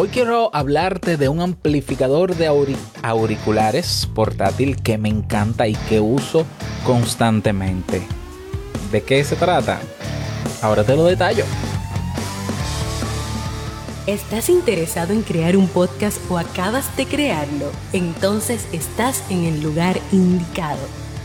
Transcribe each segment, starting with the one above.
Hoy quiero hablarte de un amplificador de auriculares portátil que me encanta y que uso constantemente. ¿De qué se trata? Ahora te lo detallo. ¿Estás interesado en crear un podcast o acabas de crearlo? Entonces estás en el lugar indicado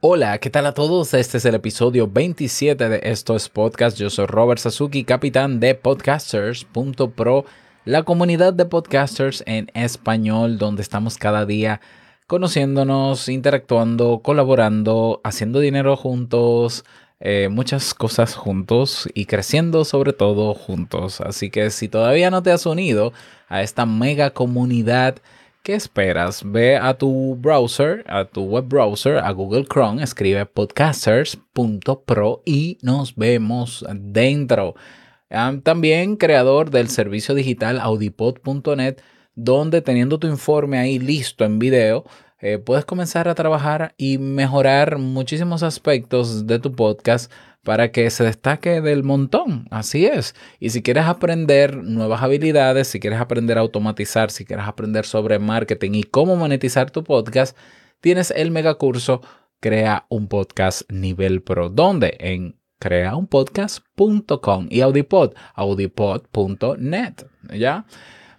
Hola, ¿qué tal a todos? Este es el episodio 27 de Esto es Podcast. Yo soy Robert Sasuki, capitán de podcasters.pro, la comunidad de podcasters en español, donde estamos cada día conociéndonos, interactuando, colaborando, haciendo dinero juntos, eh, muchas cosas juntos y creciendo sobre todo juntos. Así que si todavía no te has unido a esta mega comunidad, ¿Qué esperas? Ve a tu browser, a tu web browser, a Google Chrome, escribe podcasters.pro y nos vemos dentro. También creador del servicio digital audipod.net, donde teniendo tu informe ahí listo en video, eh, puedes comenzar a trabajar y mejorar muchísimos aspectos de tu podcast para que se destaque del montón. Así es. Y si quieres aprender nuevas habilidades, si quieres aprender a automatizar, si quieres aprender sobre marketing y cómo monetizar tu podcast, tienes el megacurso Crea un podcast nivel pro. ¿Dónde? En creaunpodcast.com y Audipod, audipod.net. ¿Ya?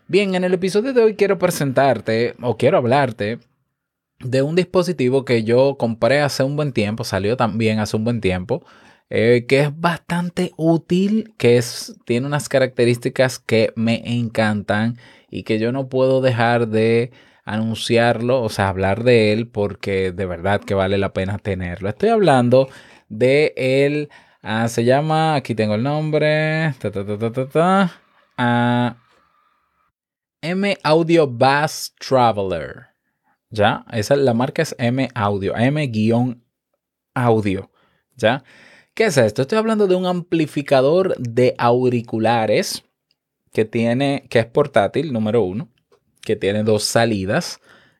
Bien, en el episodio de hoy quiero presentarte o quiero hablarte de un dispositivo que yo compré hace un buen tiempo, salió también hace un buen tiempo, eh, que es bastante útil, que es, tiene unas características que me encantan y que yo no puedo dejar de anunciarlo, o sea, hablar de él porque de verdad que vale la pena tenerlo. Estoy hablando de él, ah, se llama, aquí tengo el nombre, ah, M Audio Bass Traveler. ¿Ya? Esa, la marca es M Audio, M-audio. ¿Ya? ¿Qué es esto? Estoy hablando de un amplificador de auriculares que tiene, que es portátil, número uno, que tiene dos salidas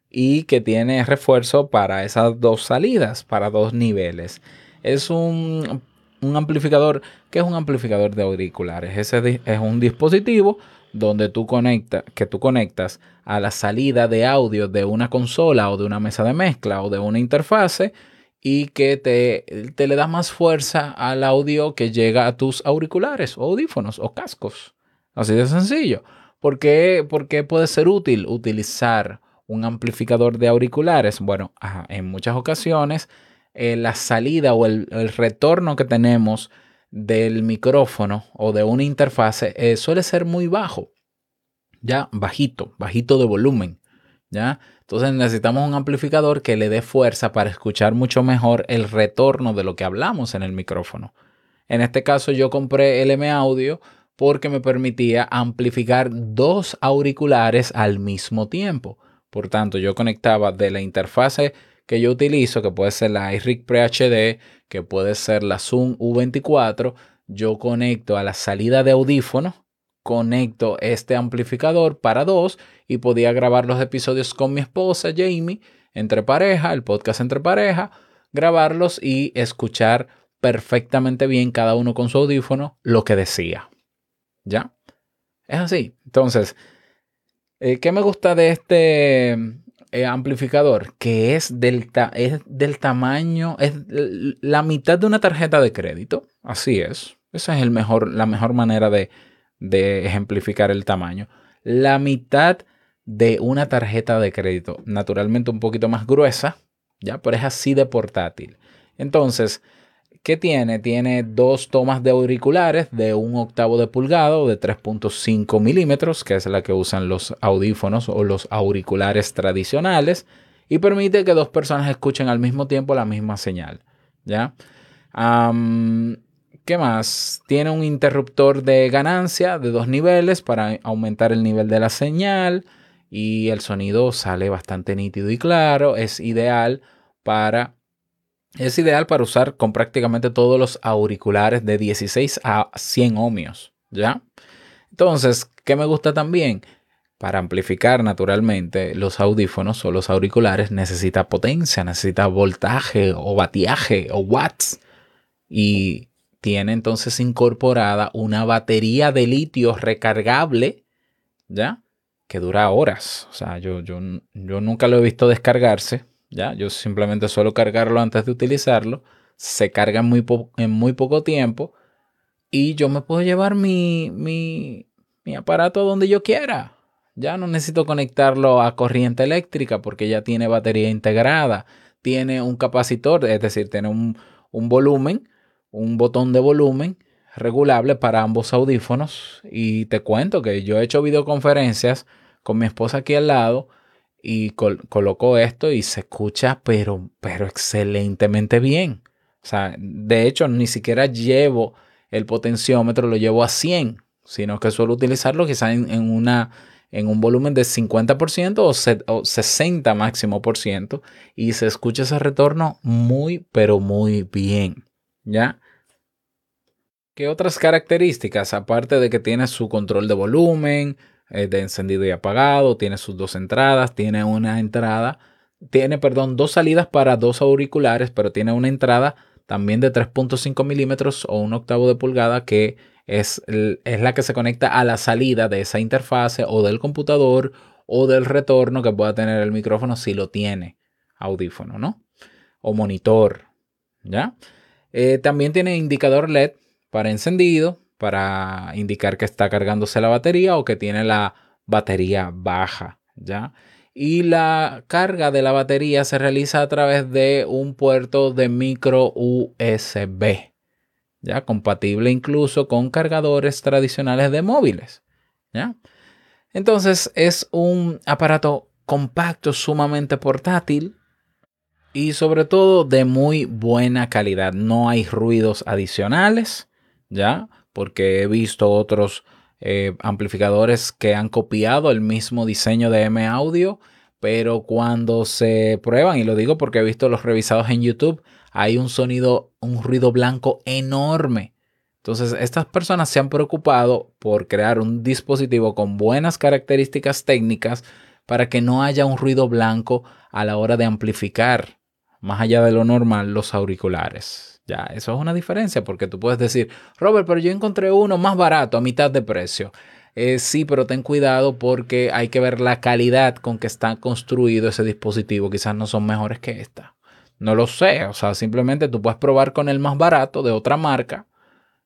y que tiene refuerzo para esas dos salidas, para dos niveles. Es un, amplificador, que es un amplificador de auriculares? Ese es un dispositivo donde tú conectas, que tú conectas a la salida de audio de una consola o de una mesa de mezcla o de una interfase y que te, te, le da más fuerza al audio que llega a tus auriculares o audífonos o cascos. Así de sencillo. ¿Por qué, puede ser útil utilizar un amplificador de auriculares? Bueno, en muchas ocasiones eh, la salida o el, retorno que tenemos del micrófono o de una interfase eh, suele ser muy bajo. Ya, bajito, bajito de volumen. ¿Ya? Entonces necesitamos un amplificador que le dé fuerza para escuchar mucho mejor el retorno de lo que hablamos en el micrófono. En este caso yo compré el M Audio porque me permitía amplificar dos auriculares al mismo tiempo. Por tanto, yo conectaba de la interfase que yo utilizo, que puede ser la iRig Pre HD, que puede ser la Zoom U24, yo conecto a la salida de audífono conecto este amplificador para dos y podía grabar los episodios con mi esposa Jamie, entre pareja, el podcast entre pareja, grabarlos y escuchar perfectamente bien cada uno con su audífono lo que decía. ¿Ya? Es así. Entonces, eh, ¿qué me gusta de este amplificador? Que es del, es del tamaño, es la mitad de una tarjeta de crédito. Así es. Esa es el mejor, la mejor manera de, de ejemplificar el tamaño. La mitad de una tarjeta de crédito, naturalmente un poquito más gruesa, ya, pero es así de portátil. Entonces, ¿qué tiene? Tiene dos tomas de auriculares de un octavo de pulgado de 3.5 milímetros, que es la que usan los audífonos o los auriculares tradicionales, y permite que dos personas escuchen al mismo tiempo la misma señal. ¿Ya? ¿Qué más? Tiene un interruptor de ganancia de dos niveles para aumentar el nivel de la señal y el sonido sale bastante nítido y claro. Es ideal para es ideal para usar con prácticamente todos los auriculares de 16 a 100 ohmios, ¿ya? Entonces, ¿qué me gusta también? Para amplificar naturalmente los audífonos o los auriculares necesita potencia, necesita voltaje o batiaje o watts. Y tiene entonces incorporada una batería de litio recargable, ¿ya? Que dura horas. O sea, yo, yo, yo nunca lo he visto descargarse, ¿ya? Yo simplemente suelo cargarlo antes de utilizarlo. Se carga en muy, en muy poco tiempo y yo me puedo llevar mi, mi, mi aparato donde yo quiera. Ya no necesito conectarlo a corriente eléctrica porque ya tiene batería integrada. Tiene un capacitor, es decir, tiene un, un volumen un botón de volumen regulable para ambos audífonos y te cuento que yo he hecho videoconferencias con mi esposa aquí al lado y coloco esto y se escucha pero pero excelentemente bien. O sea, de hecho ni siquiera llevo el potenciómetro, lo llevo a 100, sino que suelo utilizarlo quizás en, una en un volumen de 50% o, o 60 máximo por ciento y se escucha ese retorno muy pero muy bien. ¿Ya? ¿Qué otras características? Aparte de que tiene su control de volumen, eh, de encendido y apagado, tiene sus dos entradas, tiene una entrada, tiene, perdón, dos salidas para dos auriculares, pero tiene una entrada también de 3.5 milímetros o un octavo de pulgada que es, es la que se conecta a la salida de esa interfase o del computador o del retorno que pueda tener el micrófono si lo tiene audífono, ¿no? O monitor, ¿ya? Eh, también tiene indicador LED para encendido, para indicar que está cargándose la batería o que tiene la batería baja, ¿ya? Y la carga de la batería se realiza a través de un puerto de micro USB, ¿ya? Compatible incluso con cargadores tradicionales de móviles, ¿ya? Entonces es un aparato compacto, sumamente portátil, y sobre todo de muy buena calidad. No hay ruidos adicionales, ¿ya? Porque he visto otros eh, amplificadores que han copiado el mismo diseño de M Audio, pero cuando se prueban, y lo digo porque he visto los revisados en YouTube, hay un sonido, un ruido blanco enorme. Entonces, estas personas se han preocupado por crear un dispositivo con buenas características técnicas para que no haya un ruido blanco a la hora de amplificar más allá de lo normal los auriculares. Ya, eso es una diferencia porque tú puedes decir, Robert, pero yo encontré uno más barato a mitad de precio. Eh, sí, pero ten cuidado porque hay que ver la calidad con que está construido ese dispositivo. Quizás no son mejores que esta. No lo sé. O sea, simplemente tú puedes probar con el más barato de otra marca,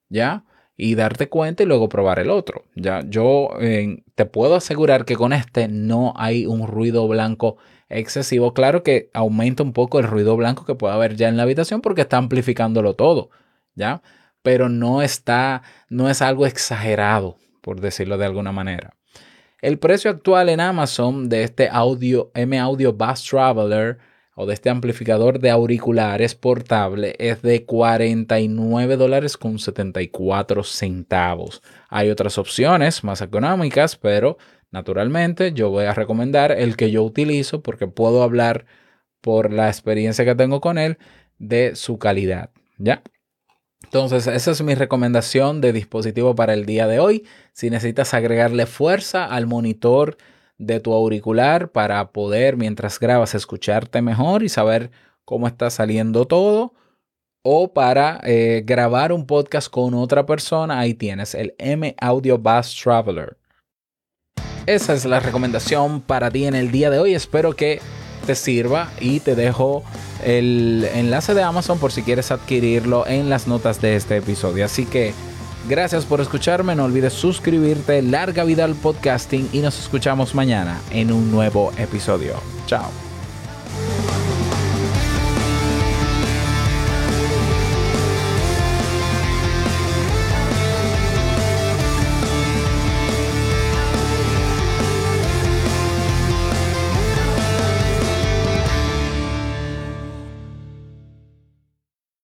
¿ya? Y darte cuenta y luego probar el otro. Ya, yo eh, te puedo asegurar que con este no hay un ruido blanco excesivo. Claro que aumenta un poco el ruido blanco que puede haber ya en la habitación porque está amplificándolo todo, ¿ya? Pero no está, no es algo exagerado, por decirlo de alguna manera. El precio actual en Amazon de este audio M Audio Bass Traveler o de este amplificador de auriculares portable es de 49 dólares con 74 centavos. Hay otras opciones más económicas, pero Naturalmente, yo voy a recomendar el que yo utilizo porque puedo hablar por la experiencia que tengo con él de su calidad, ¿ya? Entonces, esa es mi recomendación de dispositivo para el día de hoy. Si necesitas agregarle fuerza al monitor de tu auricular para poder, mientras grabas, escucharte mejor y saber cómo está saliendo todo, o para eh, grabar un podcast con otra persona, ahí tienes el M Audio Bass Traveler. Esa es la recomendación para ti en el día de hoy. Espero que te sirva y te dejo el enlace de Amazon por si quieres adquirirlo en las notas de este episodio. Así que gracias por escucharme. No olvides suscribirte. Larga vida al podcasting y nos escuchamos mañana en un nuevo episodio. Chao.